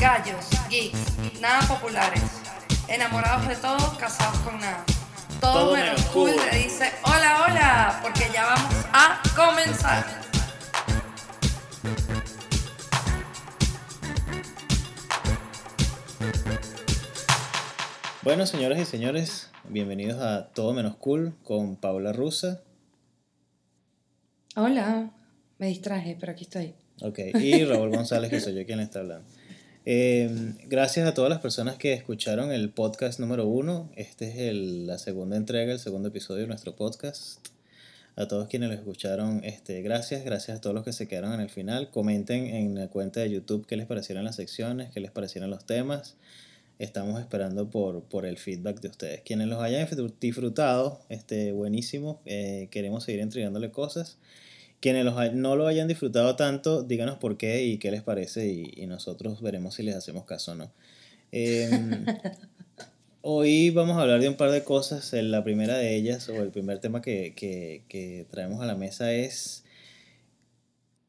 Gallos, geeks, nada populares. Enamorados de todo, casados con nada. Todo, Todo menos cool. le dice hola, hola, porque ya vamos a comenzar. Bueno, señoras y señores, bienvenidos a Todo Menos Cool con Paula Rusa. Hola, me distraje, pero aquí estoy. Ok, y Raúl González, que soy yo quien está hablando. Eh, gracias a todas las personas que escucharon el podcast número uno. Este es el- la segunda entrega, el segundo episodio de nuestro podcast. A todos quienes lo escucharon, este, gracias. Gracias a todos los que se quedaron en el final. Comenten en la cuenta de YouTube qué les parecieron las secciones, qué les parecieron los temas. Estamos esperando por, por el feedback de ustedes. Quienes los hayan disfrut- disfrutado, este, buenísimo. Eh, queremos seguir entregándole cosas. Quienes los no lo hayan disfrutado tanto, díganos por qué y qué les parece y, y nosotros veremos si les hacemos caso o no. Em, hoy vamos a hablar de un par de cosas. Eh, La primera de ellas, o el primer tema que, que- que traemos a la mesa es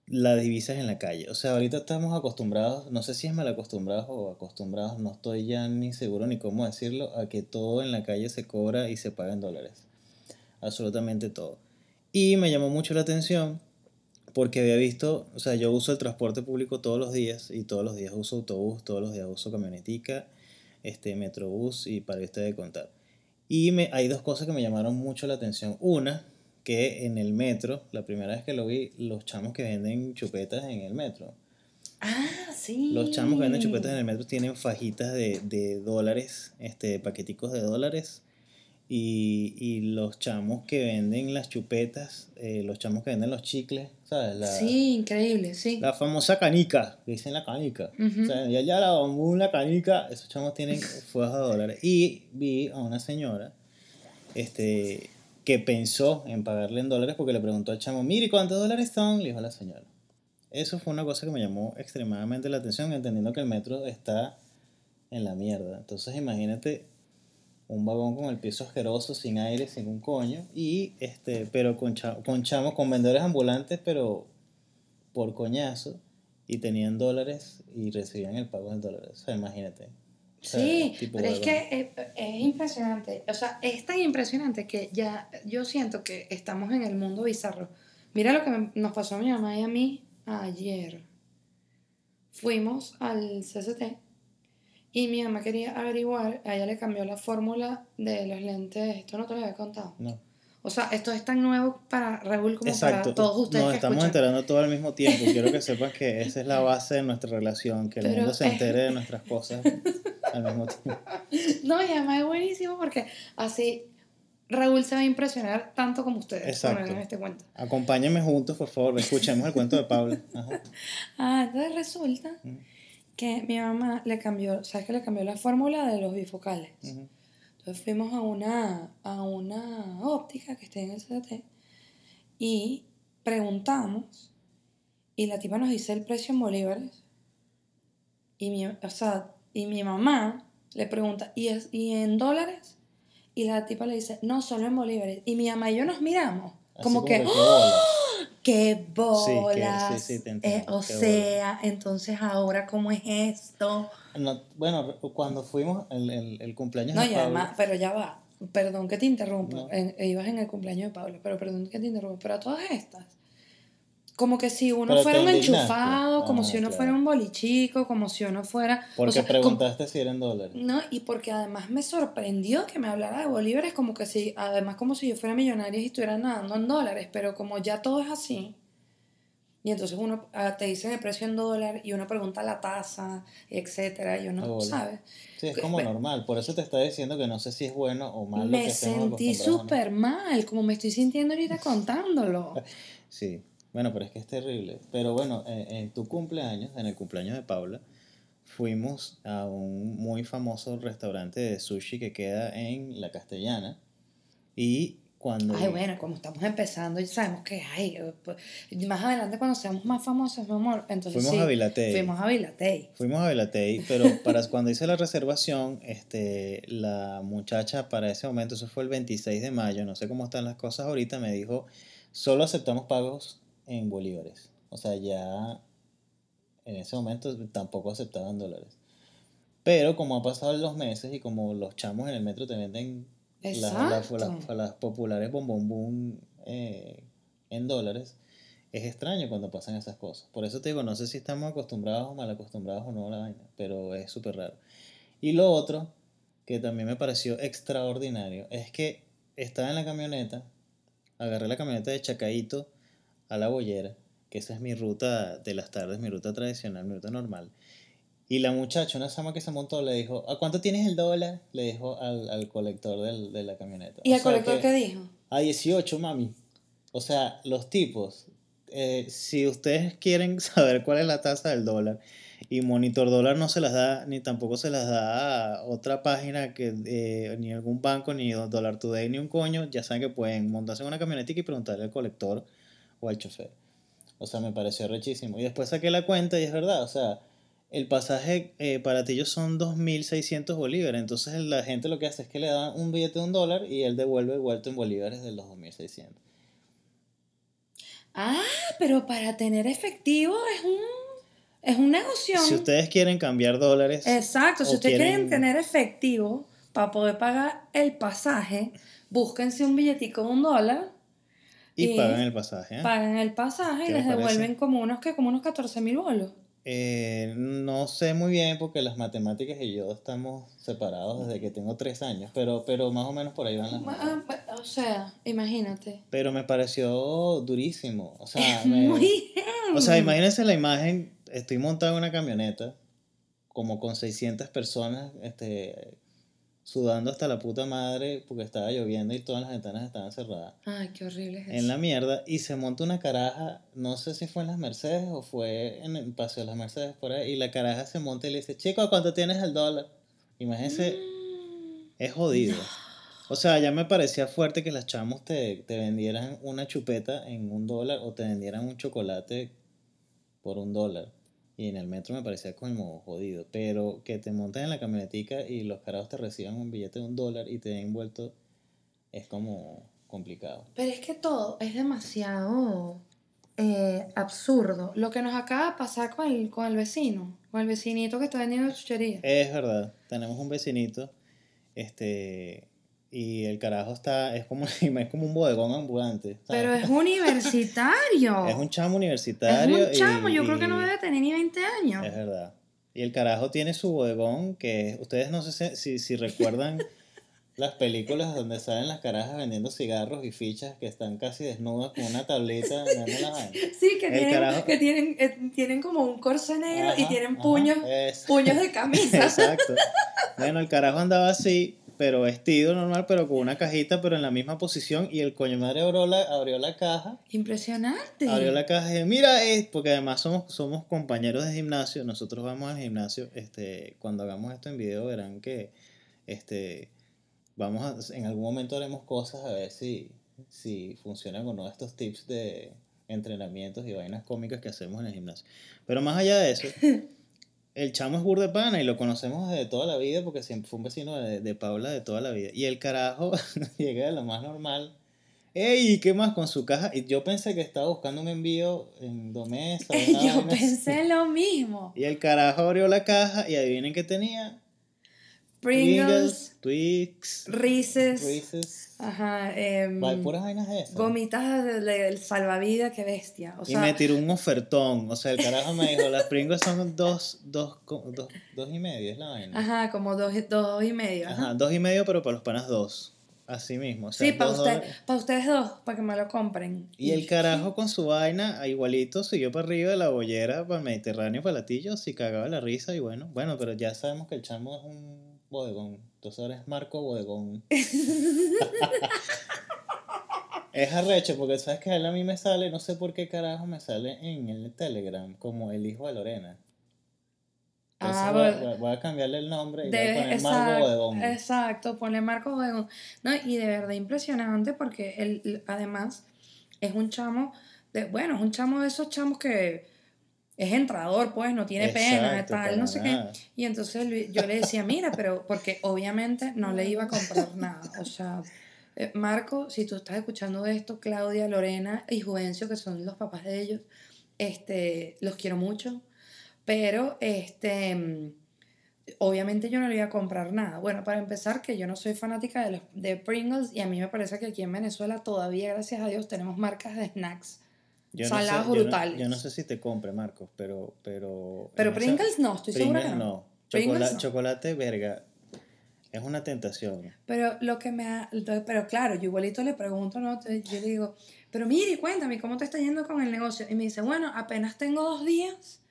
las divisas en la calle. O sea, ahorita estamos acostumbrados, no sé si es mal acostumbrados o acostumbrados, no estoy ya ni seguro ni cómo decirlo, a que todo en la calle se cobra y se paga en dólares. Absolutamente todo. Y me llamó mucho la atención porque había visto, o sea, yo uso el transporte público todos los días y todos los días uso autobús, todos los días uso camionetica, este, metrobús y para usted de contar. Y me, hay dos cosas que me llamaron mucho la atención. Una, que en el metro, la primera vez que lo vi, los chamos que venden chupetas en el metro. Ah, sí. Los chamos que venden chupetas en el metro tienen fajitas de, de dólares, este, paqueticos de dólares. Y, y los chamos que venden las chupetas, eh, los chamos que venden los chicles, ¿sabes? La, Sí, increíble, sí. la famosa canica, que dicen la canica. Ujú. O sea, ya, ya la bambú, la canica, esos chamos tienen fuerzas de dólares. Y vi a una señora este, que pensó en pagarle en dólares porque le preguntó al chamo, mire, ¿cuántos dólares son? Le dijo la señora. Eso fue una cosa que me llamó extremadamente la atención, entendiendo que el metro está en la mierda. Entonces imagínate un vagón con el piso asqueroso, sin aire, sin un coño, y este, pero con, con chamos, con vendedores ambulantes, pero por coñazo, y tenían dólares y recibían el pago en dólares. O sea, imagínate. O sea, Sí, tipo pero es que es, es impresionante. O sea, es tan impresionante que ya yo siento que estamos en el mundo bizarro. Mira lo que me- nos pasó a mi mamá y a mí ayer. Fuimos al CCT y mi mamá quería averiguar, a ella le cambió la fórmula de los lentes. Esto no te lo había contado. No. O sea, esto es tan nuevo para Raúl como Exacto. para todos ustedes Nos que estamos escuchan. enterando todo al mismo tiempo. Quiero que sepas que esa es la base de nuestra relación, que el Pero mundo se es- entere de nuestras cosas al mismo tiempo. No, y además es buenísimo porque así Raúl se va a impresionar tanto como ustedes. Exacto. vean este cuento. Acompáñenme juntos, por favor. Escuchemos el cuento de Pablo. Ajá. Ah, entonces resulta que mi mamá le cambió, ¿sabes que le cambió la fórmula de los bifocales? Ujú. Entonces fuimos a una, a una óptica que está en el CDT y preguntamos y la tipa nos dice el precio en bolívares y mi, o sea, y mi mamá le pregunta ¿y, es, ¿y en dólares? Y la tipa le dice no, solo en bolívares y mi mamá y yo nos miramos Así como, que, qué ¡Oh! ¡Qué Sí, que- bolas! sí, sí, te entiendo, Eh, o sea, entonces ahora, ¿cómo es esto? No, bueno, cuando fuimos el, el, el cumpleaños No, de Pablo, además, pero ya va. Perdón que te interrumpa. No. en- ibas en el cumpleaños de Pablo, pero perdón que te interrumpa. Pero a todas estas, como que si uno Pero fuera un enchufado, como Ah, si uno claro. fuera un bolichico, como si uno fuera. o porque sea, como- preguntaste si eran dólares. no, y porque además me sorprendió que me hablara de bolívares, como que si, además como si yo fuera millonaria y estuviera nadando en dólares, pero como ya todo es así, y entonces uno ah, te dicen el precio en dólar y uno pregunta la tasa, etcétera, y uno Ah, sabe. Sí, es como normal. Por eso te está diciendo que no sé si es bueno o malo. Me sentí o no. súper mal, como me estoy sintiendo ahorita contándolo. Sí, bueno, pero es que es terrible. Pero bueno, eh, en tu cumpleaños, en el cumpleaños de Paula, fuimos a un muy famoso restaurante de sushi que queda en La Castellana. Y cuando... Ay, bueno, como estamos empezando, ya sabemos que hay. pues, más adelante, cuando seamos más famosos, mi amor, entonces Fuimos sí, a Vilatey. Fuimos a Vilatey. Fuimos a Velatey, pero para cuando hice la reservación, este, la muchacha para ese momento, eso fue el 26 de mayo, no sé cómo están las cosas ahorita, me dijo, solo aceptamos pagos en bolívares. O sea, ya en ese momento tampoco aceptaban dólares. Pero como ha pasado los meses y como los chamos en el metro te venden las, las, populares bombón eh, en dólares, es extraño cuando pasan esas cosas. Por eso te digo, no sé si estamos acostumbrados o mal acostumbrados o no a la vaina, pero es súper raro. Y lo otro, que también me pareció extraordinario, es que estaba en la camioneta, agarré la camioneta de Chacaito a la Bollera, que esa es mi ruta de las tardes, mi ruta tradicional, mi ruta normal. Y la muchacha, una sama que se montó, le dijo, ¿a cuánto tienes el dólar? Le dijo al, al colector del, de la camioneta. ¿Y el colector qué dijo? A 18, mami. O sea, los tipos, eh, si ustedes quieren saber cuál es la tasa del dólar, y Monitor Dólar no se las da, ni tampoco se las da a otra página, que eh, ni algún banco, ni Dollar Today, ni un coño, ya saben que pueden montarse en una camioneta y preguntarle al colector o al chofer. O sea, me pareció rechísimo. Y después saqué la cuenta y es verdad, o sea, el pasaje eh, para ti son 2.600 bolívares. Entonces la gente lo que hace es que le dan un billete de un dólar y él devuelve vuelto en bolívares de los 2.600. Ah, pero para tener efectivo es un, es un negocio. Si ustedes quieren cambiar dólares. Exacto, si ustedes quieren... tener efectivo para poder pagar el pasaje, búsquense un billetico de un dólar. Y, pagan el pasaje. ¿eh? Pagan el pasaje y les devuelven como unos, que como unos 14 mil bolos. Eh, no sé muy bien porque las matemáticas y yo estamos separados desde que tengo tres años, pero, pero más o menos por ahí van las ah, O sea, imagínate. Pero me pareció durísimo. O sea, muy o sea, imagínense la imagen, estoy montado en una camioneta como con 600 personas este, sudando hasta la puta madre porque estaba lloviendo y todas las ventanas estaban cerradas. Ay, qué horrible es En la mierda. Y se monta una caraja, no sé si fue en las Mercedes o fue en el paseo de las Mercedes por ahí. Y la caraja se monta y le dice, chico, ¿cuánto tienes el dólar? Imagínense, mm. es jodido. O sea, ya me parecía fuerte que las chamos te, te vendieran una chupeta en un dólar o te vendieran un chocolate por un dólar. Y en el metro me parecía como jodido. Pero que te monten en la camionetica y los carajos te reciban un billete de un dólar y te den envuelto es como complicado. Pero es que todo es demasiado eh, absurdo. Lo que nos acaba de pasar con el, con el vecino, con el vecinito que está vendiendo chuchería. Es verdad. Tenemos un vecinito. Este y el carajo está, es como, es como un bodegón ambulante. Pero es universitario. es un chamo universitario. Es un chamo, yo creo que no debe tener ni 20 años. Es verdad. Y el carajo tiene su bodegón que ustedes no sé si, si recuerdan las películas donde salen las carajas vendiendo cigarros y fichas que están casi desnudas con una tableta. sí, que, tienen, que tienen, eh, tienen como un corse negro y tienen puños, puños de camisa. Exacto. Bueno, el carajo andaba así pero vestido normal, pero con una cajita, pero en la misma posición. Y el coño madre abrió la, abrió la caja. Impresionante. Abrió la caja y mira, es porque además somos, somos compañeros de gimnasio. Nosotros vamos al gimnasio. Este, cuando hagamos esto en video, verán que este, vamos a, en algún momento haremos cosas a ver si, si funcionan o no estos tips de entrenamientos y vainas cómicas que hacemos en el gimnasio. Pero más allá de eso. el chamo es burde pana y lo conocemos de toda la vida porque siempre fue un vecino de, de Paula de toda la vida. Y el carajo llega de lo más normal. ¡Ey! ¿Qué más con su caja? Y yo pensé que estaba buscando un envío en Domesa. yo pensé lo mismo. Y el carajo abrió la caja y adivinen qué tenía. Pringles, Twix, Reese's, Ajá. Eh, puras vainas esas. Gomitas del salvavidas, qué bestia. y me tiró un ofertón. O sea, el carajo me dijo, las Pringles son dos, dos, dos, dos y medio, es la vaina. Ajá, como dos, dos y medio. Ajá. dos y medio, pero para los panas dos. Así mismo. sí, para usted, ustedes dos, para que me lo compren. Y el carajo con su vaina, igualito, siguió para arriba de la bollera, para el Mediterráneo, para Latillo, y cagaba la risa y bueno, bueno, pero ya sabemos que el chamo es un bodegón. Entonces ahora es Marco Bodegón. es arrecho porque sabes que él a mí me sale, no sé por qué carajo me sale en el Telegram como el hijo de Lorena. ah, voy, a cambiarle el nombre y voy a poner Marco Bodegón. Exacto, ponle Marco Bodegón. No, y de verdad impresionante porque él además es un chamo, de, bueno, es un chamo de esos chamos que es entrador, pues, no tiene pena, tal, no sé qué. Y entonces yo le decía, mira, pero porque obviamente no le iba a comprar nada, o sea... Eh, Marco, si tú estás escuchando esto, Claudia, Lorena y Juvencio, que son los papás de ellos, este, los quiero mucho, pero este, mm, obviamente yo no le iba a comprar nada. Bueno, para empezar, que yo no soy fanática de, los, de Pringles y a mí me parece que aquí en Venezuela todavía, gracias a Dios, tenemos marcas de snacks Yo no salados sé- yo no- brutales. Yo no, sé si te compre, Marcos, pero... Pero, Pero Pringles no, estoy segura Pringles no. no. Chocola- no. Chocolate, verga, es una tentación. Pero lo que me ha, pero claro, yo igualito le pregunto, ¿no? Yo le digo, pero mire, cuéntame, ¿cómo te está yendo con el negocio? Y me dice, bueno, apenas tengo dos días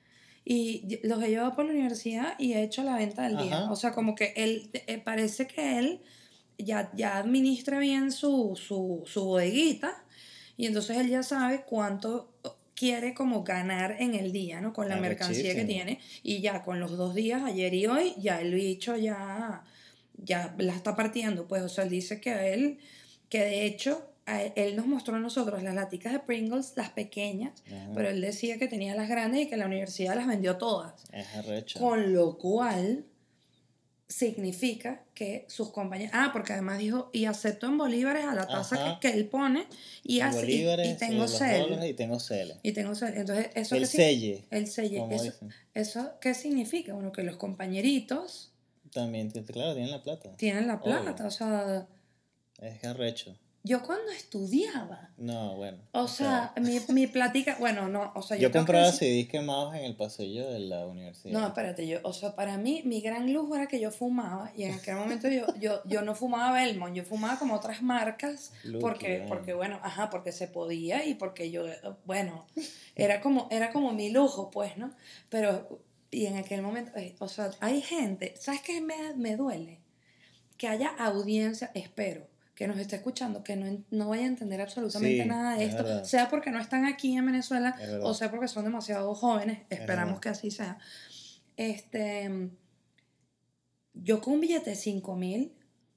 y los he llevado por la universidad y he hecho la venta del día. O sea, como que él, eh, parece que él ya, ya administra bien su, su, su bodeguita y entonces él ya sabe cuánto quiere como ganar en el día, ¿no? Con la mercancía que tiene y ya con los dos días, ayer y hoy, ya el bicho ya ya la está partiendo, pues, o sea, él dice que él, que de hecho, él, él nos mostró a nosotros las laticas de Pringles, las pequeñas, Ajá. pero él decía que tenía las grandes y que la universidad las vendió todas. Es arrecho. Con lo cual significa que sus compañeros, ah, porque además dijo, y acepto en bolívares a la tasa que, que él pone y, así, y- Bolívares, y, tengo eh, cel. y tengo cele. Y tengo cel. Entonces, eso El selle, El selle. Eso. ¿Eso qué significa? Bueno, que los compañeritos También, claro, tienen la plata. tienen la Obvio. plata. O sea, Es arrecho. Yo cuando estudiaba, No, bueno. o sea, mi, mi plática, bueno, no, o sea, yo, yo que compraba CDs quemados en el pasillo de la universidad. No, espérate, yo, o sea, para mí, mi gran lujo era que yo fumaba y en aquel momento yo, yo, yo no fumaba Belmont, yo fumaba como otras marcas Lucky, porque, man. porque, bueno, ajá, porque se podía y porque yo, bueno, era como, era como mi lujo, pues, ¿no? Pero, y en aquel momento, eh, o sea, hay gente, ¿sabes qué me, me duele? Que haya audiencia, espero, que nos esté escuchando, que no, no vaya a entender absolutamente Sí, nada de es esto, verdad. sea porque no están aquí en Venezuela Es o sea porque son demasiado jóvenes, esperamos verdad. que así sea. Este, yo con un billete de 5 mil,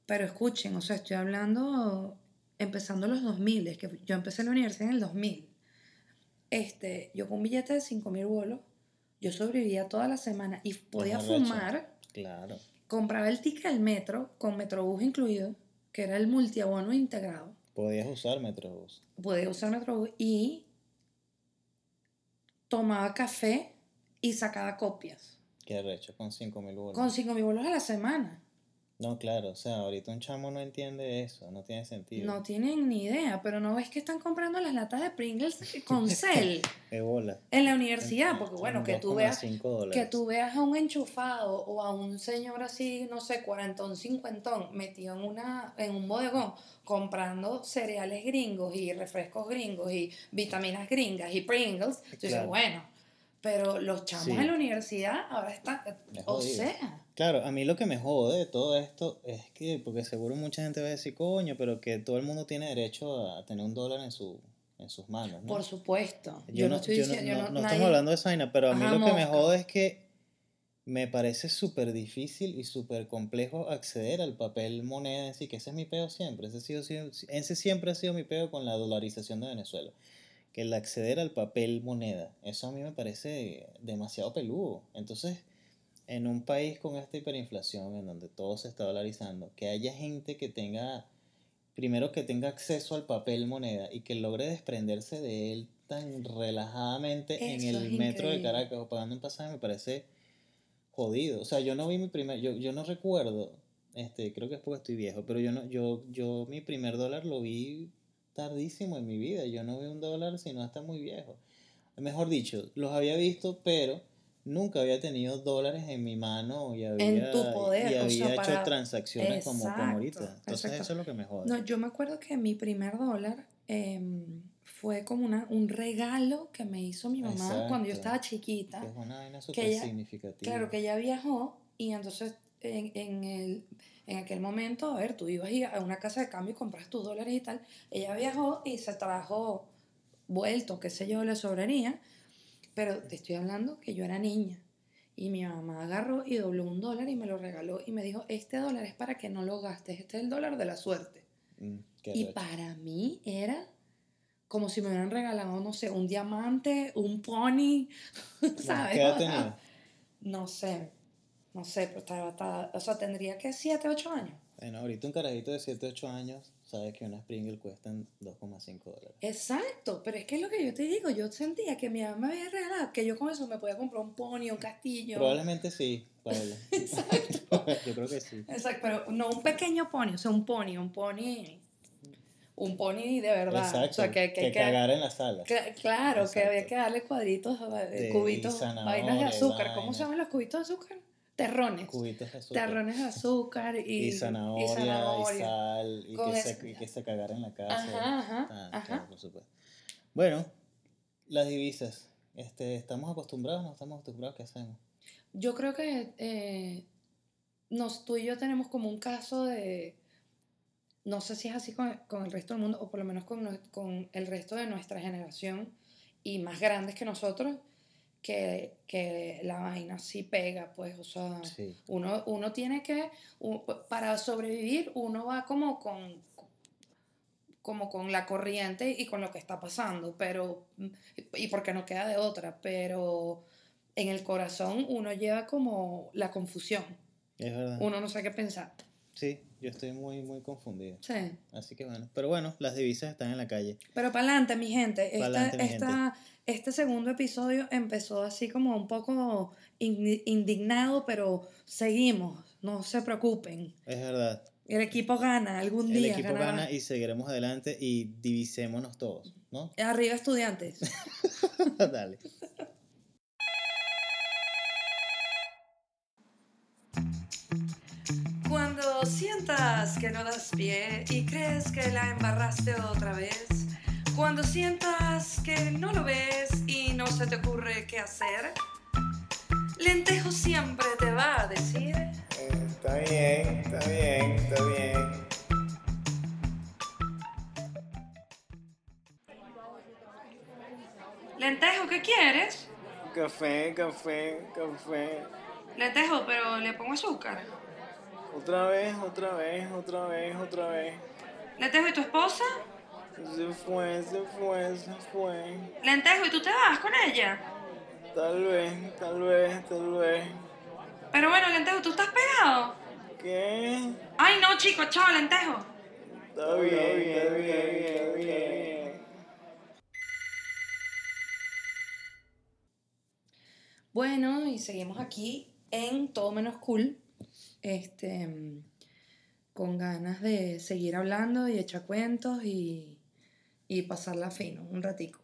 pero escuchen, o sea, estoy hablando empezando los 2000, es que yo empecé la universidad en el 2000. Este, yo con un billete de 5 mil bolos, yo sobrevivía toda la semana y podía fumar, Claro. compraba el ticket del metro, con Metrobús incluido, que era el multiabono integrado. Podías usar Metrobús. Podía usar Metrobús y tomaba café y sacaba copias. Qué arrecho, con 5 mil bolas. Con 5 mil bolos a la semana. No, claro, o sea, ahorita un chamo no entiende eso, no tiene sentido. No tienen ni idea, pero no ves que están comprando las latas de Pringles con cel Qué bola. en la universidad, porque bueno, que tú veas 2,5 dólares. que tú veas a un enchufado o a un señor así, no sé, cuarentón, cincuentón, metido en una en un bodegón comprando cereales gringos y refrescos gringos y vitaminas gringas y Pringles, tú dices, bueno, pero los chamos Sí. en la universidad ahora están, Es o sea, Claro, a mí lo que me jode de todo esto es que, porque seguro mucha gente va a decir, coño, pero que todo el mundo tiene derecho a tener un dólar en, su, en sus manos, ¿no? por supuesto, Yo, no, estoy yo diciendo, yo no- no- nadie- estamos hablando de esa vaina, pero a mí Ajá, lo que me jode es que me parece súper difícil y súper complejo acceder al papel moneda en sí, que ese es mi peo siempre, ese, ha sido- sido- ese siempre ha sido mi peo con la dolarización de Venezuela, que el acceder al papel moneda, eso a mí me parece demasiado peludo. Entonces, en un país con esta hiperinflación, en donde todo se está dolarizando, que haya gente que tenga primero que tenga acceso al papel moneda y que logre desprenderse de él tan relajadamente en el metro de. Caracas o pagando un pasaje me parece jodido. O sea, yo no vi mi primer, yo, yo no recuerdo, este, creo que es porque estoy viejo, pero yo no, yo, yo mi primer dólar lo vi tardísimo en mi vida. Yo no vi un dólar sino hasta muy viejo. Mejor dicho, los había visto, pero nunca había tenido dólares en mi mano y había, tu poder, y o había sea, hecho para- transacciones como, como ahorita. Entonces exacto. eso es lo que me jode. No, yo me acuerdo que mi primer dólar em, fue como una, un regalo que me hizo mi mamá cuando yo estaba chiquita. Que es una vaina súper significativa. Claro, que ella viajó y entonces en, en, el, en aquel momento, a ver, tú ibas a una casa de cambio y compras tus dólares y tal. Ella viajó y se trajo vuelto, qué sé yo, la soberanía. Pero te estoy hablando que yo era niña. Y mi mamá agarró y dobló un dólar y me lo regaló y me dijo, este dólar es para que no lo gastes, este es el dólar de la suerte. Mm, Y para mí era como si me hubieran regalado, no sé, un diamante, un pony, ¿sabes? ¿Qué edad? No sé, no sé, pero estaba, estaba- o sea, tendría que 7, 8 años. Bueno, ahorita un carajito de 7, 8 años sabe que unas Pringles cuestan 2,5 dólares. Exacto, pero es que es lo que yo te digo, yo sentía que mi mamá me había regalado, que yo con eso me podía comprar un pony, un castillo. Probablemente sí, Paola. Exacto. Yo creo que sí. Exacto, pero no un pequeño pony, o sea, un pony, un pony, un pony de verdad. Exacto. O sea, que, que, que cagar en la sala. cla- claro, que había que darle cuadritos, De- cubitos, vainas de azúcar. ¿Cómo se llaman los cubitos de azúcar? Terrones. Cubitos de azúcar. Terrones de azúcar y, Y zanahoria, y, zanahoria. sal, y que, se, y que se cagara en la casa. Ajá, ajá, Ah, ajá. claro, por supuesto. Bueno, las divisas. Este, ¿Estamos acostumbrados o no estamos acostumbrados? ¿Qué hacemos? Yo creo que eh, nos, tú y yo tenemos como un caso de, no sé si es así con, con el resto del mundo, o por lo menos con, con el resto de nuestra generación y más grandes que nosotros, que, que la vaina sí pega, pues, o sea, Sí. uno, uno tiene que, para sobrevivir, uno va como con, como con la corriente y con lo que está pasando, pero, y porque no queda de otra, pero en el corazón uno lleva como la confusión, Es verdad. uno no sabe qué pensar. Sí, yo estoy muy, muy confundido. Sí. Así que bueno. Pero bueno, las divisas están en la calle. Pero para adelante, mi gente. Esta, mi esta- este segundo episodio empezó así como un poco indi- indignado, pero seguimos, no se preocupen. Es verdad. El equipo gana, algún El día equipo ganará. gana y seguiremos adelante y divisémonos todos, ¿no? Arriba estudiantes. Dale. Sientas que no das pie y crees que la embarraste otra vez, cuando sientas que no lo ves y no se te ocurre qué hacer, Lentejo siempre te va a decir, Está bien, está bien, está bien. Lentejo, ¿qué quieres? Café, café, café. Lentejo, pero le pongo azúcar. Otra vez, otra vez, otra vez, otra vez. Lentejo, ¿y tu esposa? Se fue, se fue, se fue. Lentejo, ¿y tú te vas con ella? Tal vez, tal vez, tal vez. Pero bueno, Lentejo, ¿tú estás pegado? ¿Qué? Ay, no, chico, chao, Lentejo. Está bien, está bien, está bien. Bueno, y seguimos aquí en Todo Menos Cool, este, mm, con ganas de seguir hablando y echar cuentos y, y pasarla fino un ratico.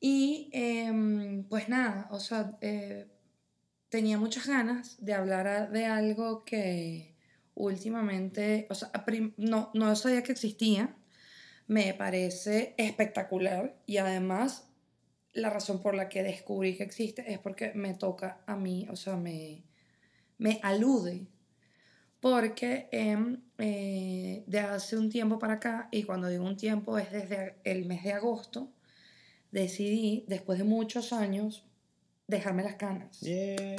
Y em, pues nada, o sea, eh, tenía muchas ganas de hablar de algo que últimamente, o sea, no, no sabía que existía, me parece espectacular y además la razón por la que descubrí que existe es porque me toca a mí, o sea, me, me alude. Porque em, eh, de hace un tiempo para acá, y cuando digo un tiempo es desde el mes de agosto, decidí, después de muchos años, dejarme las canas. Yeah.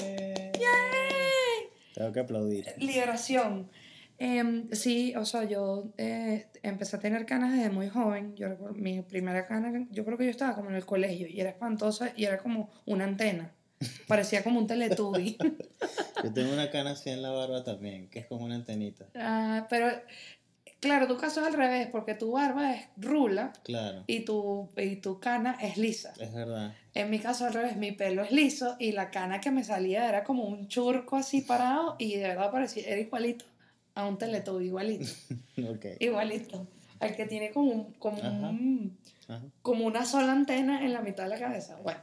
Tengo que aplaudir. Liberación. Em, sí, o sea, yo eh, empecé a tener canas desde muy joven. Yo recuerdo, mi primera cana, yo creo que yo estaba como en el colegio y era espantosa y era como una antena. Parecía como un teletubby. Yo tengo una cana así en la barba también, que es como una antenita. Ah, pero, claro, tu caso es al revés, porque tu barba es rula Claro, y tu, y tu cana es lisa. es verdad. En mi caso al revés, mi pelo es liso y la cana que me salía era como un churco así parado y de verdad parecía, era igualito a un teletubby, igualito. Ok. Igualito. Al que tiene como, un- como, Ajá. un- Ajá. como una sola antena en la mitad de la cabeza. Bueno.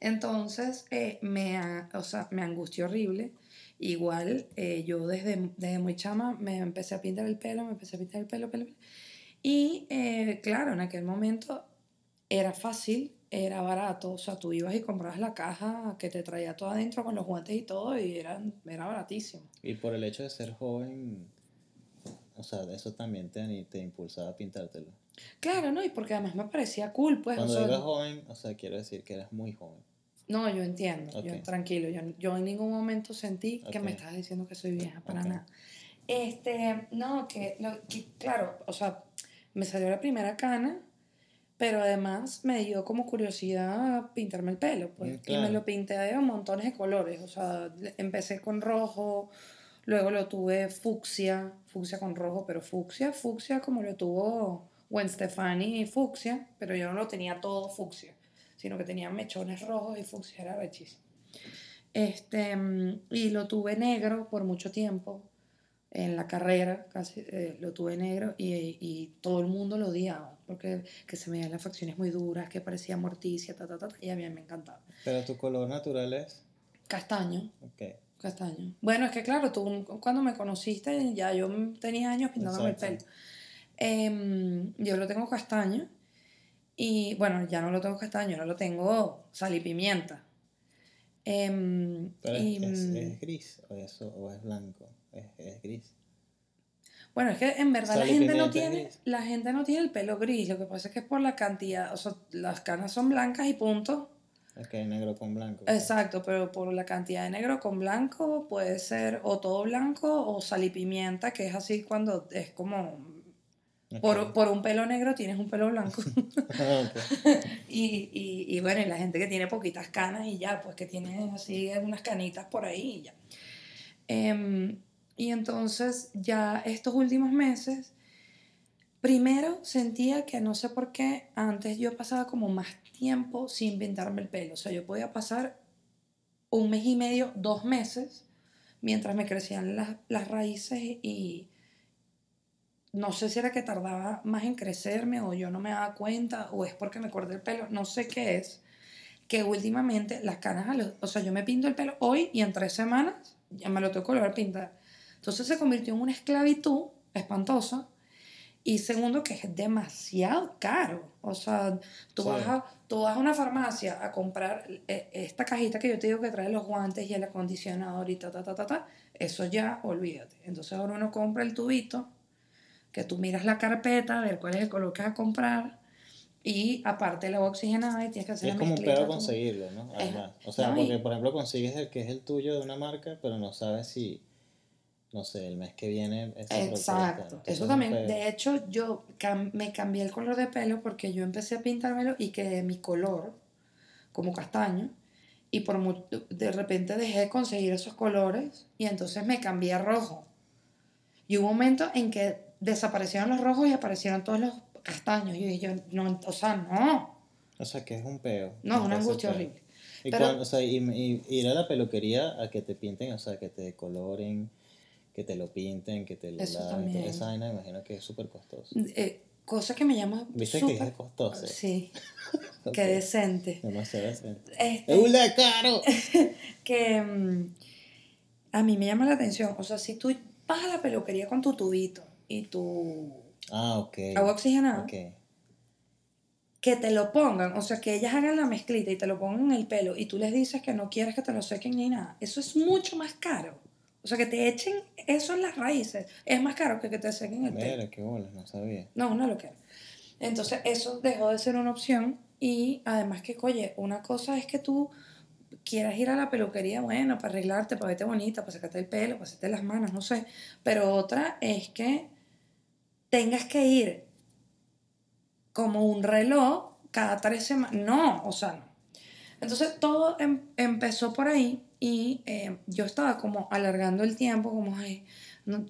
Entonces, eh, me, o sea, me angustió horrible. Igual, eh, yo desde, desde muy chama me empecé a pintar el pelo, me empecé a pintar el pelo, pelo. Y eh, claro, en aquel momento era fácil, era barato. O sea, tú ibas y comprabas la caja que te traía todo adentro con los guantes y todo y era, era baratísimo. Y por el hecho de ser joven, o sea, eso también te, te impulsaba a pintártelo. Claro, ¿no? Y porque además me parecía cool, pues. o Cuando sea, digas joven, o sea, quiero decir que eras muy joven. No, yo entiendo, yo, Ok. tranquilo, yo, yo en ningún momento sentí que me estabas diciendo que soy vieja, para Ok. nada. Este, no, que, lo- que, claro, o sea, me salió la primera cana, pero además me dio como curiosidad pintarme el pelo, pues, Mm, y me claro. lo pinté de montones de colores, o sea, empecé con rojo, Luego lo tuve fucsia, fucsia con rojo, pero fucsia, fucsia como lo tuvo Gwen Stefani fucsia, pero yo no lo tenía todo fucsia, sino que tenía mechones rojos y fucsia era rechísimo. Este, y lo tuve negro por mucho tiempo en la carrera, casi eh, lo tuve negro y, y, todo el mundo lo odiaba, porque que se me veían las facciones muy duras, que parecía morticia, ta, ta, ta, y a mí me encantaba. ¿Pero tu color natural es? Castaño. Ok. Castaño. Bueno, es que claro, tú cuando me conociste, ya yo tenía años pintándome el pelo. Em, yo lo tengo castaño y bueno, ya no lo tengo castaño, no lo tengo sal y pimienta. Em, Pero es, gris o, eso, o es blanco, es, gris. Bueno, es que en verdad la gente, no tiene, la gente no tiene el pelo gris, lo que pasa es que es por la cantidad, o sea, las canas son blancas y punto. Es que hay negro con blanco. Exacto, pero por la cantidad de negro con blanco puede ser o todo blanco o sal y pimienta, que es así cuando es como... Por, por, un pelo negro tienes un pelo blanco. Y, y, y, bueno, y la gente que tiene poquitas canas y ya, pues que tiene así unas canitas por ahí y ya. Em, y entonces ya estos últimos meses, primero sentía que no sé por qué, antes yo pasaba como más tiempo sin pintarme el pelo. O sea, yo podía pasar un mes y medio, dos meses, mientras me crecían las, las raíces y no sé si era que tardaba más en crecerme o yo no me daba cuenta o es porque me corté el pelo, no sé qué es, que últimamente las canas, o sea, yo me pinto el pelo hoy y en tres semanas ya me lo tengo que volver pintar. Entonces se convirtió en una esclavitud espantosa y segundo, que es demasiado caro. O sea, tú, vas a, tú vas a una farmacia a comprar eh, esta cajita que yo te digo que trae los guantes y el acondicionador y ta, ta, ta, ta, ta. Eso ya, olvídate. Entonces ahora uno compra el tubito, que tú miras la carpeta, a ver cuál es el color que vas a comprar. Y aparte la oxigenada y tienes que hacer Es como un pedo conseguirlo, ¿no? Además. o sea, porque por ejemplo consigues el que es el tuyo de una marca, pero no sabes si no sé, el mes que viene. Exacto, eso también. De hecho, yo me cambié el color de pelo porque yo empecé a pintármelo y que mi color, como castaño, y por de repente dejé de conseguir esos colores y entonces me cambié a rojo. Y hubo un momento en que desaparecieron los rojos y aparecieron todos los castaños. Y yo, no, o sea, no. O sea, que es un peo. No, es una angustia horrible. Y, o sea, y, ir a la peluquería a que te pinten, o sea, que te decoloren que te lo pinten, que te lo laven, esa vaina, imagino que es súper costoso. Eh, cosa que me llama ¿Viste que es costoso? Sí. Qué decente. Demasiado decente. Este, ¡Es un caro! que mm, a mí me llama la atención. O sea, si tú vas a la peluquería con tu tubito y tu ah, okay. agua oxigenada, que te lo pongan, o sea, que ellas hagan la mezclita y te lo pongan en el pelo y tú les dices que no quieres que te lo sequen ni nada, eso es mucho más caro. O sea, que te echen eso en las raíces es más caro que que te sequen el pelo. Mira, qué bolas, no sabía. No, no lo quiero. Entonces, eso dejó de ser una opción y además que, oye, una cosa es que tú quieras ir a la peluquería, bueno, para arreglarte, para verte bonita, para sacarte el pelo, para hacerte las manos, no sé. Pero otra es que tengas que ir como un reloj cada tres semanas. No, o sea, no. Entonces todo em, empezó por ahí y eh, yo estaba como alargando el tiempo, como, ay,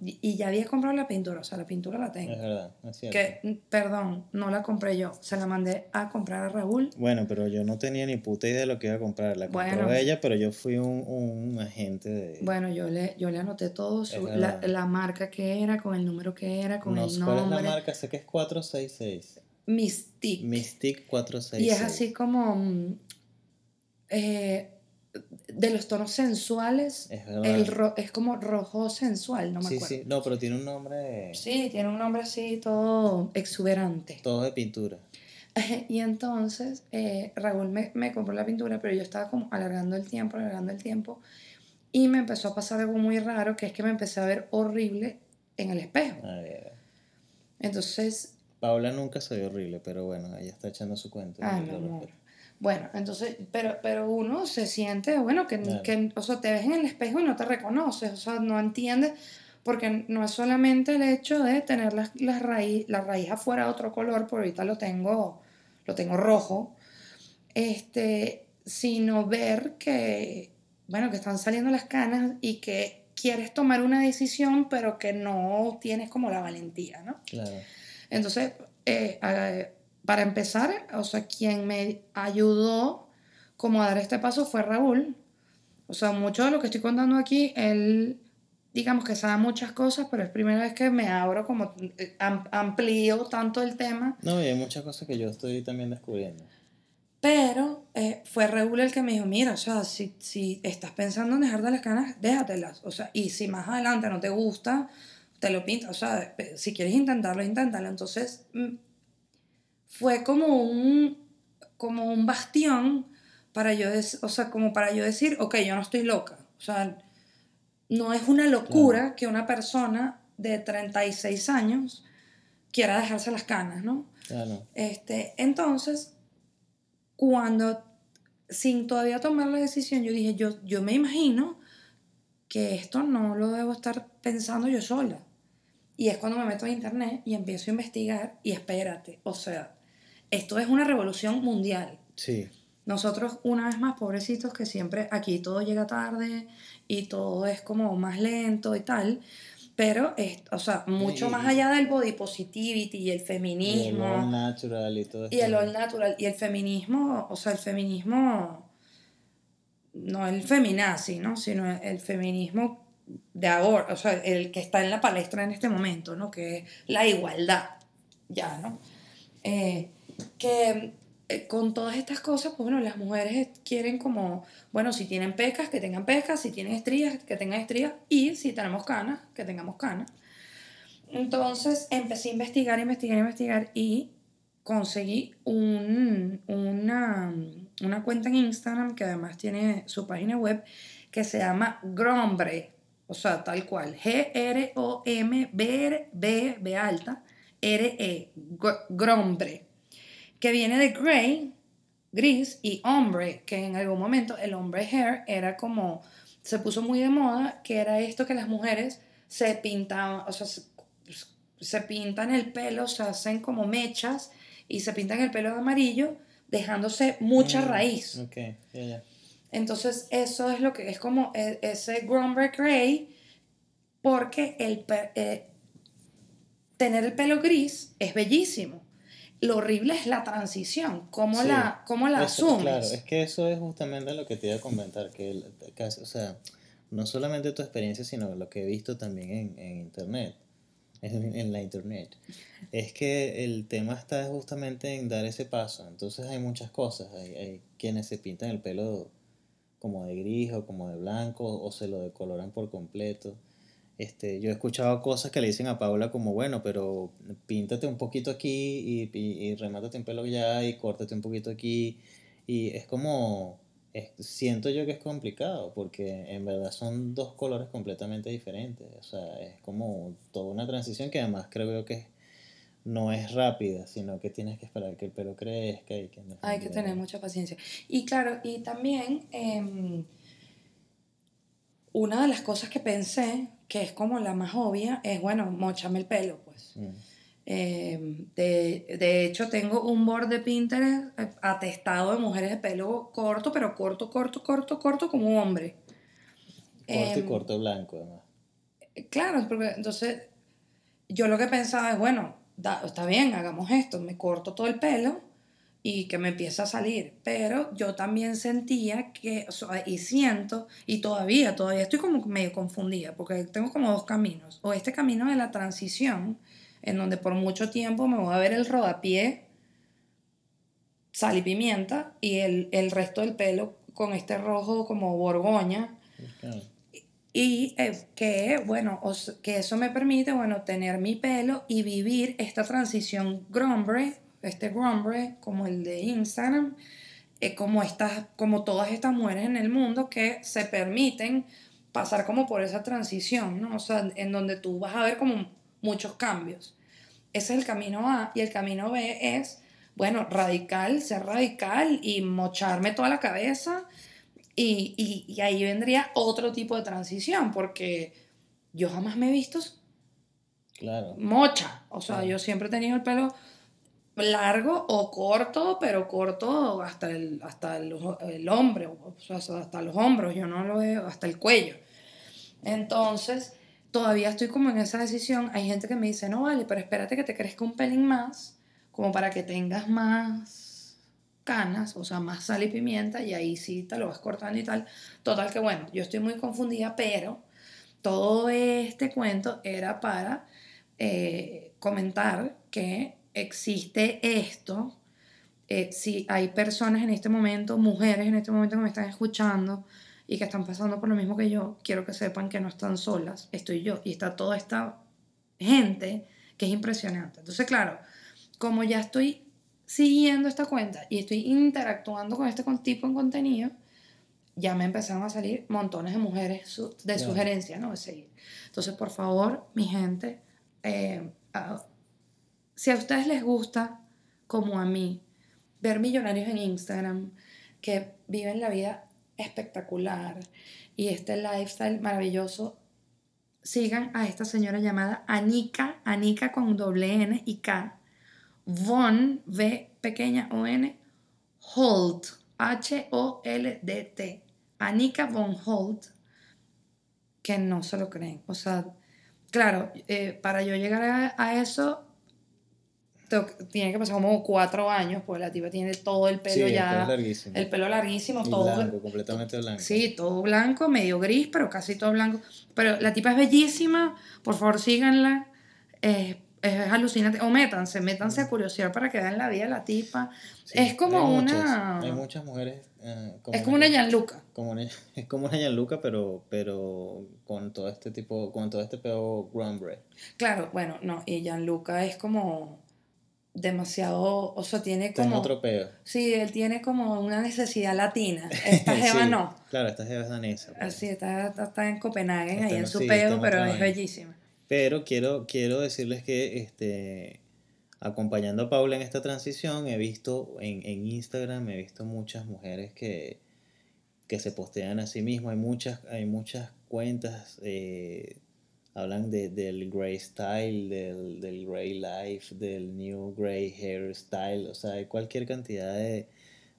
y ya había comprado la pintura, o sea, la pintura la tengo. Es verdad, es cierto. Que, perdón, no la compré yo, se la mandé a comprar a Raúl. Bueno, pero yo no tenía ni puta idea de lo que iba a comprar, la compró ella, pero yo fui un, un, agente de... Bueno, yo le, yo le anoté todo, la, la, marca que era, con el número que era, con el nombre. ¿Cuál es la marca? Sé que es 466. Mystic. Mystic 466. Y es así como... Mm, eh, de los tonos sensuales, es, el es como rojo sensual, no me acuerdo. Sí, no, pero tiene un nombre... Sí, tiene un nombre así todo exuberante. Todo de pintura. Y entonces eh, Raúl me, me, compró la pintura, pero yo estaba como alargando el tiempo, alargando el tiempo, y me empezó a pasar algo muy raro, que es que me empecé a ver horrible en el espejo. Entonces... Paula nunca se ve horrible, pero bueno, ella está echando su cuenta. Ay, mi amor. Bueno, entonces, pero, pero uno se siente, bueno, que, que, o sea, te ves en el espejo y no te reconoces, o sea, no entiendes, porque no es solamente el hecho de tener la, la, raíz, la raíz afuera de otro color, por ahorita lo tengo, lo tengo rojo, este, sino ver que, bueno, que están saliendo las canas y que quieres tomar una decisión, pero que no tienes como la valentía, ¿no? Claro. Entonces, eh, para empezar, o sea, quien me ayudó como a dar este paso fue Raúl. O sea, mucho de lo que estoy contando aquí, él, digamos que sabe muchas cosas, pero es primera vez que me abro como eh, am- amplío tanto el tema. No, y hay muchas cosas que yo estoy también descubriendo. Pero eh, fue Raúl el que me dijo, mira, o sea, si, si estás pensando en dejarte las canas, déjatelas. O sea, y si más adelante no te gusta, te lo pintas. O sea, si quieres intentarlo, inténtalo. Entonces, mm, fue como un, como un bastión para yo, o sea, como para yo decir, ok, yo no estoy loca. O sea, no es una locura que una persona de 36 años quiera dejarse las canas, ¿no? Claro. Este, entonces, cuando, sin todavía tomar la decisión, yo dije, yo, yo me imagino que esto no lo debo estar pensando yo sola. Y es cuando me meto a internet y empiezo a investigar y espérate, o sea, esto es una revolución mundial. Sí. Nosotros, una vez más, pobrecitos, que siempre aquí todo llega tarde y todo es como más lento y tal, pero, es, o sea, mucho más allá del body positivity y el Y el feminismo all natural y todo esto. y el all natural y el feminismo, o sea, el feminismo, no el feminazi, ¿no? Sino el feminismo de ahora, o sea, el que está en la palestra en este momento, ¿no? Que es la igualdad, ya, ¿no? Eh, que eh, con todas estas cosas, pues bueno, las mujeres quieren como, bueno, si tienen pecas, que tengan pecas, si tienen estrías, que tengan estrías, y si tenemos canas, que tengamos canas. Entonces empecé a investigar, investigar, investigar y conseguí un, una, una cuenta en Instagram que además tiene su página web que se llama Grombre, o sea, tal cual, G-R-O-M-B B, alta, R-E, Gr- Grombre, que viene de gray, gris, y hombre, que en algún momento el hombre hair era como, se puso muy de moda, que era esto que las mujeres se pintaban, o sea, se, se pintan el pelo, se hacen como mechas y se pintan el pelo de amarillo, dejándose mucha Mm, raíz. Ok, ya, ya. Entonces, eso es lo que es como e- ese Gromberg Gray, porque el, eh, tener el pelo gris es bellísimo. Lo horrible es la transición, cómo Sí, la, cómo la Eso, asumes. Claro, es que eso es justamente lo que te iba a comentar, que, el- que, o sea, no solamente tu experiencia, sino lo que he visto también en, en internet, en, en la internet, es que el tema está justamente en dar ese paso. Entonces hay muchas cosas, hay, hay quienes se pintan el pelo como de gris o como de blanco o se lo decoloran por completo. Este, yo he escuchado cosas que le dicen a Paula como, bueno, pero píntate un poquito aquí y, y, y remátate un pelo allá y córtate un poquito aquí. Y es como, es- siento yo que es complicado porque en verdad son dos colores completamente diferentes. O sea, es como toda una transición que además creo yo que no es rápida, sino que tienes que esperar que el pelo crezca y que... Hay que tener mucha paciencia. Y claro, y también em, una de las cosas que pensé, que es como la más obvia, es, bueno, mochame el pelo, pues. Mm, Em, de, de hecho, tengo un board de Pinterest eh, atestado de mujeres de pelo corto, pero corto, corto, corto, corto como un hombre. Corto y Em, corto blanco además. Claro, porque entonces yo lo que pensaba es, bueno, da- está bien, hagamos esto, me corto todo el pelo y que me empiece a salir, pero yo también sentía que, o sea, y siento, y todavía, todavía estoy como medio confundida, porque tengo como dos caminos, o este camino de la transición, en donde por mucho tiempo me voy a ver el rodapié, sal y pimienta, y el, el resto del pelo con este rojo como borgoña, y eh, que, bueno, os- que eso me permite, bueno, tener mi pelo y vivir esta transición grombre, este grombre, como el de Instagram, eh, como, estas, como todas estas mujeres en el mundo que se permiten pasar como por esa transición, ¿no? O sea, en donde tú vas a ver como muchos cambios. Ese es el camino A y el camino B es, bueno, radical, ser radical y mocharme toda la cabeza y, y, y ahí vendría otro tipo de transición, porque yo jamás me he visto Claro. mocha. O sea, Claro. yo siempre he tenido el pelo largo o corto, pero corto hasta el, hasta el, el hombro, o hasta los hombros, yo no lo veo, hasta el cuello. Entonces, todavía estoy como en esa decisión. Hay gente que me dice, no vale, pero espérate que te crezca un pelín más, como para que tengas más canas, o sea, más sal y pimienta, y ahí sí te lo vas cortando y tal. Total que bueno, yo estoy muy confundida, pero todo este cuento era para eh, comentar que existe esto. Eh, si hay personas en este momento, mujeres en este momento que me están escuchando y que están pasando por lo mismo que yo, quiero que sepan que no están solas, estoy yo y está toda esta gente que es impresionante. Entonces, claro, como ya estoy siguiendo esta cuenta y estoy interactuando con este tipo de contenido, ya me empezaron a salir montones de mujeres de sugerencias, ¿no? De seguir. Entonces, por favor, mi gente, eh, si a ustedes les gusta, como a mí, ver millonarios en Instagram que viven la vida espectacular y este lifestyle maravilloso, sigan a esta señora llamada Anika, Anika con doble N y K, Von, V pequeña O N, Holt, H-O-L-D-T, Anika von Holt, que no se lo creen. O sea, claro, eh, para yo llegar a, eso, tiene que pasar como cuatro años, pues la tipa tiene todo el pelo ya. El pelo larguísimo. El pelo larguísimo, todo. Blanco, completamente blanco. Sí, todo blanco, medio gris, pero casi todo blanco. Pero la tipa es bellísima, por favor síganla. Eh, es alucinante. O métanse, métanse a curiosidad para que vean la vida de la tipa. es como una. hay muchas mujeres. Eh, es como una Gianluca. Como es como una Gianluca, pero, pero con todo este tipo, con todo este pedo groundbreak. Claro, bueno, no, y Gianluca es como demasiado, o sea, tiene como... Tiene otro pedo. Sí, él tiene como una necesidad latina. Esta jeva no. Claro, esta jeva es danesa. Pues. Así, está, está, en Copenhague, ahí en su pedo, pero es bellísima. Pero quiero, quiero decirles que este, acompañando a Paula en esta transición, he visto en, en Instagram, he visto muchas mujeres que, que se postean a sí mismas. Hay muchas, hay muchas cuentas, eh, hablan de, del grey style, del, del grey life, del new grey hair style. O sea, hay cualquier cantidad de,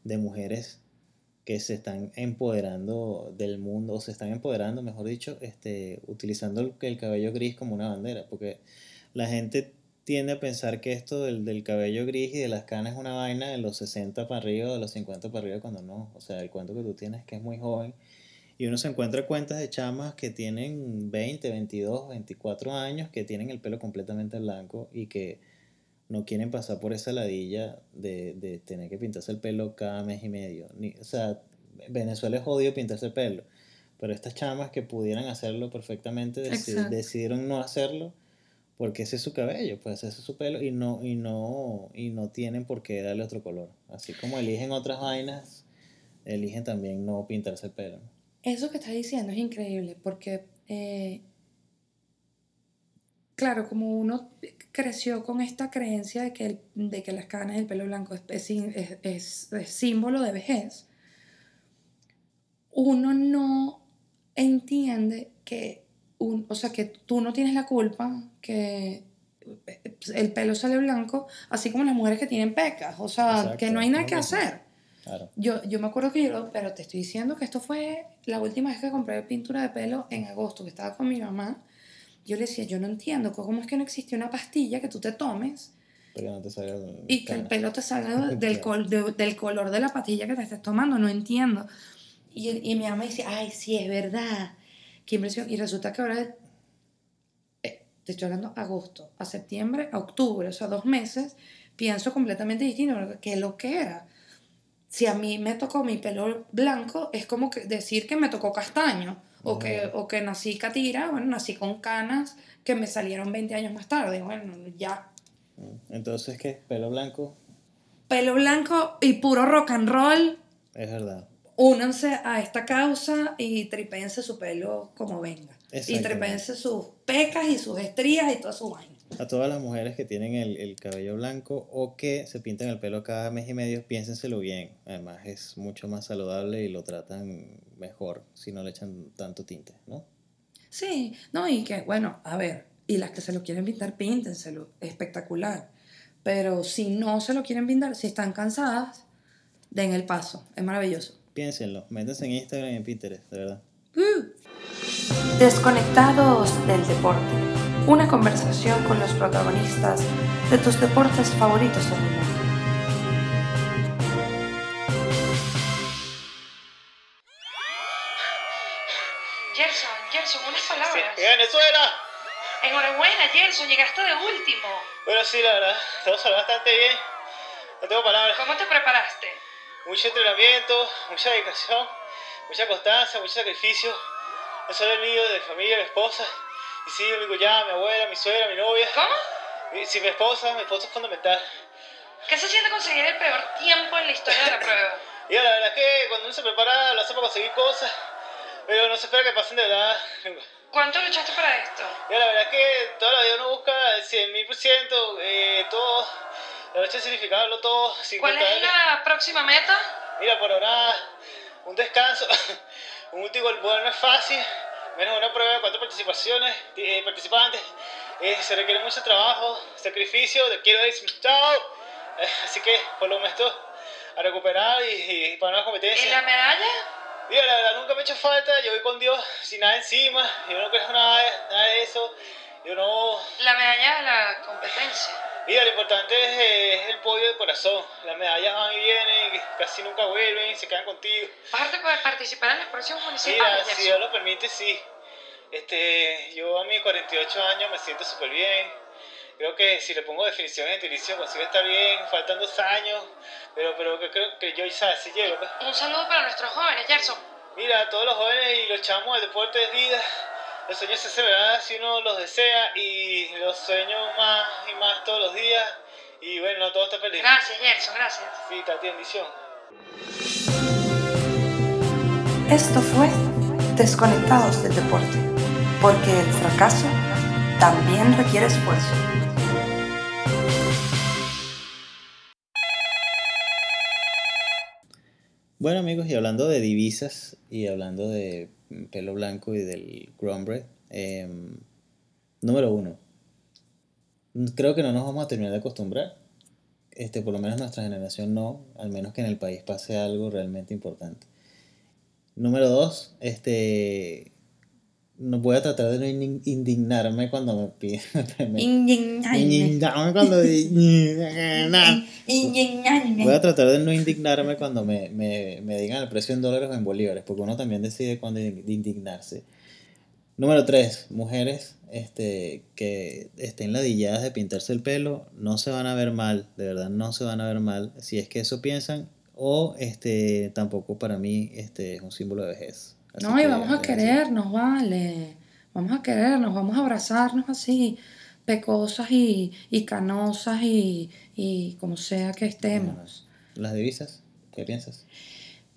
de mujeres que se están empoderando del mundo, o se están empoderando, mejor dicho, este, utilizando el, el cabello gris como una bandera, porque la gente tiende a pensar que esto del, del, cabello gris y de las canas es una vaina de los 60 para arriba, de los 50 para arriba, cuando no. O sea, el cuento que tú tienes es que es muy joven. Y uno se encuentra cuentas de chamas que tienen 20, 22, 24 años, que tienen el pelo completamente blanco y que no quieren pasar por esa ladilla de, de tener que pintarse el pelo cada mes y medio. Ni, o sea, Venezuela es odio pintarse el pelo, pero estas chamas que pudieran hacerlo perfectamente decidieron no hacerlo porque ese es su cabello, pues ese es su pelo y no, y no, y no tienen por qué darle otro color. Así como eligen otras vainas, eligen también no pintarse el pelo. Eso que estás diciendo es increíble porque eh, claro, como uno creció con esta creencia de que, de que las canas y el pelo blanco es, es, símbolo de vejez, uno no entiende que, un, o sea, que tú no tienes la culpa, que el pelo sale blanco, así como las mujeres que tienen pecas, o sea, que no hay nada que hacer. Yo, yo me acuerdo que yo, pero te estoy diciendo que esto fue la última vez que compré pintura de pelo en agosto, que estaba con mi mamá yo le decía, yo no entiendo, ¿cómo es que no existe una pastilla que tú te tomes? y que el pelo te salga del, del color de la pastilla que te estés tomando, no entiendo. Y, y mi mamá dice, ay, sí, es verdad, qué impresión. Y resulta que ahora, eh, te estoy hablando agosto, a septiembre, a octubre, o sea, dos meses, pienso completamente distinto, que lo que era. Si a mí me tocó mi pelo blanco, es como que decir que me tocó castaño. O, que, o que nací catira, bueno, nací con canas que me salieron 20 años más tarde. Bueno, ya. Mm. Entonces, ¿qué? ¿Pelo blanco? Pelo blanco y puro rock and roll. Es verdad. Únanse a esta causa y tripense su pelo como venga. Y tripense sus pecas y sus estrías y toda su vaina. A todas las mujeres que tienen el, el, cabello blanco o que se pintan el pelo cada mes y medio, piénsenselo bien. Además es mucho más saludable y lo tratan mejor si no le echan tanto tinte, ¿no? Sí, no, y que, bueno, a ver, y las que se lo quieren pintar, píntenselo, espectacular. Pero si no se lo quieren pintar, si están cansadas, den el paso, es maravilloso. Piénsenlo, métanse en Instagram y en Pinterest, de verdad. Uh. Desconectados del deporte. Una conversación con los protagonistas de tus deportes favoritos en el mundo. Gerson, Gerson, unas palabras. Venezuela! Enhorabuena, Gerson, llegaste de último. Bueno, sí, la verdad, todo salió bastante bien. No tengo palabras. ¿Cómo te preparaste? Mucho entrenamiento, mucha dedicación, mucha constancia, mucho sacrificio. No solo el mío, de mi familia, mi esposa. Y sí, mi cuñada, mi abuela, mi suegra, mi novia. ¿Cómo? Y sí, mi esposa, mi esposa es fundamental. ¿Qué se siente conseguir el peor tiempo en la historia de la prueba? Y la verdad es que cuando uno se prepara, lo hace para conseguir cosas. Pero no se espera que pasen de verdad. ¿Cuánto luchaste para esto? Y la verdad es que toda la vida uno busca el 100 mil por ciento, eh, todo. La noche significarlo todo. ¿Cuál es la próxima meta? Mira, por ahora, un descanso. un último bueno no es fácil. Menos una prueba de cuatro participaciones, eh, participantes. Eh, se requiere mucho trabajo, sacrificio. Te quiero decir, chao. Eh, así que, por lo menos, a recuperar y, y para una ¿Y competencia. la medalla? Mira, la verdad nunca me ha hecho falta, yo voy con Dios sin nada encima, yo no creo nada, de- nada de eso, yo no... La medalla de la competencia. Mira, lo importante es, eh, es el podio de corazón, las medallas van y vienen, casi nunca vuelven, se quedan contigo. Vas a participar en los próximos Mira, municipales. si Gerson. Dios lo permite, sí. Este, yo a mis 48 años me siento súper bien. Creo que si le pongo definición en gentilicio consigo estar bien, faltan dos años, pero, pero que creo que yo ya sí llego. pues. Un saludo para nuestros jóvenes, Gerson. Mira, a todos los jóvenes y los chamos del deporte es vida. Los sueños se celebran si uno los desea y los sueños más y más todos los días. Y bueno, no todo está perdido. Gracias, Gerson, gracias. Sí, Tati, bendición. Esto fue Desconectados del Deporte, porque el fracaso también requiere esfuerzo. Bueno amigos, y hablando de divisas y hablando de pelo blanco y del Grumbred, em, número uno, creo que no nos vamos a terminar de acostumbrar, este, por lo menos nuestra generación no, al menos que en el país pase algo realmente importante. Número dos, este, no voy a tratar de no in- indignarme cuando me piden... me- indignarme cuando... Voy a tratar de no indignarme cuando me, me, me digan el precio en dólares o en bolívares, porque uno también decide cuándo in- indignarse. Número 3. Mujeres este, que estén ladilladas de pintarse el pelo, no se van a ver mal, de verdad no se van a ver mal, si es que eso piensan, o este, tampoco para mí este, es un símbolo de vejez. Así No, y vamos a querernos, vale. Vamos a querernos, vamos a abrazarnos así, pecosas y, y canosas y, y como sea que estemos. ¿Las divisas? ¿Qué piensas?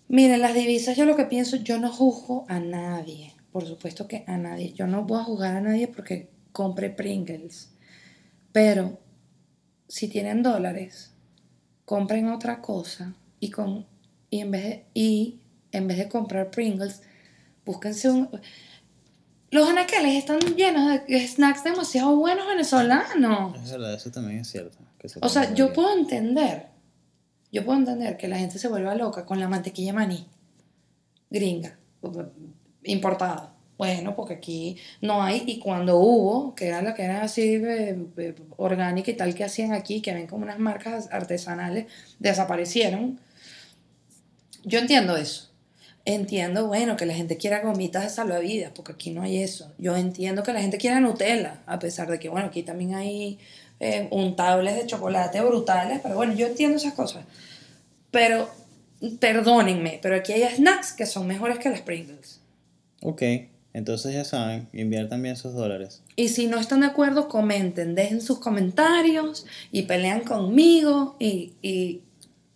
Miren, las divisas, yo lo que pienso, yo no juzgo a nadie. Por supuesto que a nadie. Yo no voy a juzgar a nadie porque compre Pringles. Pero si tienen dólares, compren otra cosa y con y en vez de, y en vez de comprar Pringles, búsquense un los anaqueles están llenos de snacks demasiado buenos venezolanos. Es verdad, eso también es cierto. que se O sea, yo puedo entender, yo puedo entender que la gente se vuelva loca con la mantequilla maní gringa, importada. Bueno, porque aquí no hay, y cuando hubo, que era la que era así eh, eh, orgánica y tal que hacían aquí, que ven como unas marcas artesanales, desaparecieron. Yo entiendo eso. Entiendo, bueno, que la gente quiera gomitas de salvavidas, porque aquí no hay eso. Yo entiendo que la gente quiera Nutella, a pesar de que, bueno, aquí también hay eh, untables de chocolate brutales, pero bueno, yo entiendo esas cosas. Pero, perdónenme, pero aquí hay snacks que son mejores que las Pringles. Ok, entonces ya saben, inviertan bien sus dólares. Y si no están de acuerdo, comenten, dejen sus comentarios y pelean conmigo y, y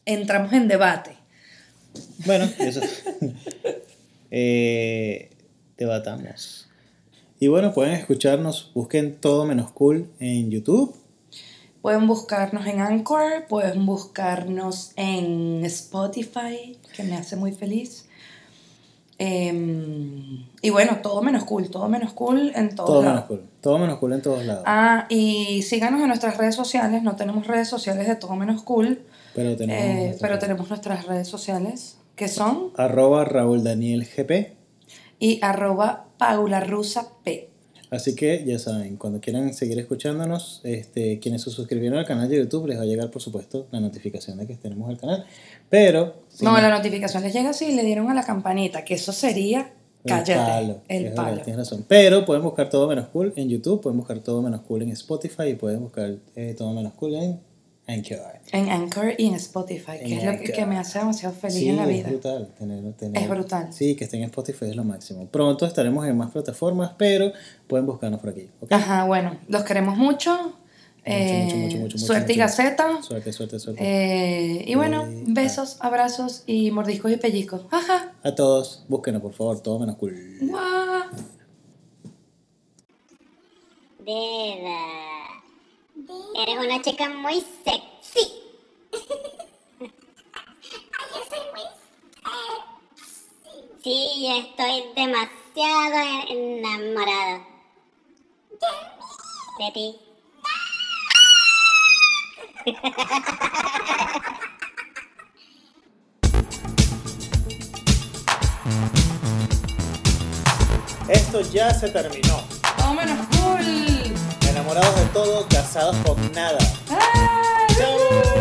entramos en debate. Bueno, eso. eh, debatamos. Y bueno, pueden escucharnos, busquen todo menos cool en YouTube. Pueden buscarnos en Anchor, pueden buscarnos en Spotify, que me hace muy feliz. Em, y bueno, todo menos cool, todo menos cool en todos Todo menos cool. Todo menos cool en todos lados. Ah, y síganos en nuestras redes sociales. No tenemos redes sociales de todo menos cool, pero tenemos. eh, pero tenemos nuestras redes sociales que son Arroba Raúl Daniel GP. y arroba paularusap. Así que ya saben, cuando quieran seguir escuchándonos, este, quienes se suscribieron al canal de YouTube les va a llegar, por supuesto, la notificación de que tenemos el canal. Pero. si No, la notificación les llega si le dieron a la campanita, que eso sería, cállate, palo, el es verdad, palo. tienes razón. Pero pueden buscar todo menos cool en YouTube, pueden buscar todo menos cool en Spotify y pueden buscar eh, todo menos cool en Anchor. En Anchor y en Spotify, En que es lo que, me hace demasiado feliz Sí, en la es vida. brutal. Tener, tener- Es brutal. Sí, que estén en Spotify es lo máximo. Pronto estaremos en más plataformas, pero pueden buscarnos por aquí. Ajá, bueno, los queremos mucho. eh, mucho, mucho, mucho, suerte y mucho. gaceta. Suerte, suerte, suerte. eh, y bueno, Eh, besos, abrazos y mordiscos y pellizcos. Ajá. A todos, búsquenos por favor, todo menos cool. Guau. Beba. Eres una chica muy sexy. Ay, yo soy muy sexy. Sí, estoy demasiado enamorada. De ti. Esto ya se terminó. Cool enamorados de todo, casados con nada. ¡Ay! Uh.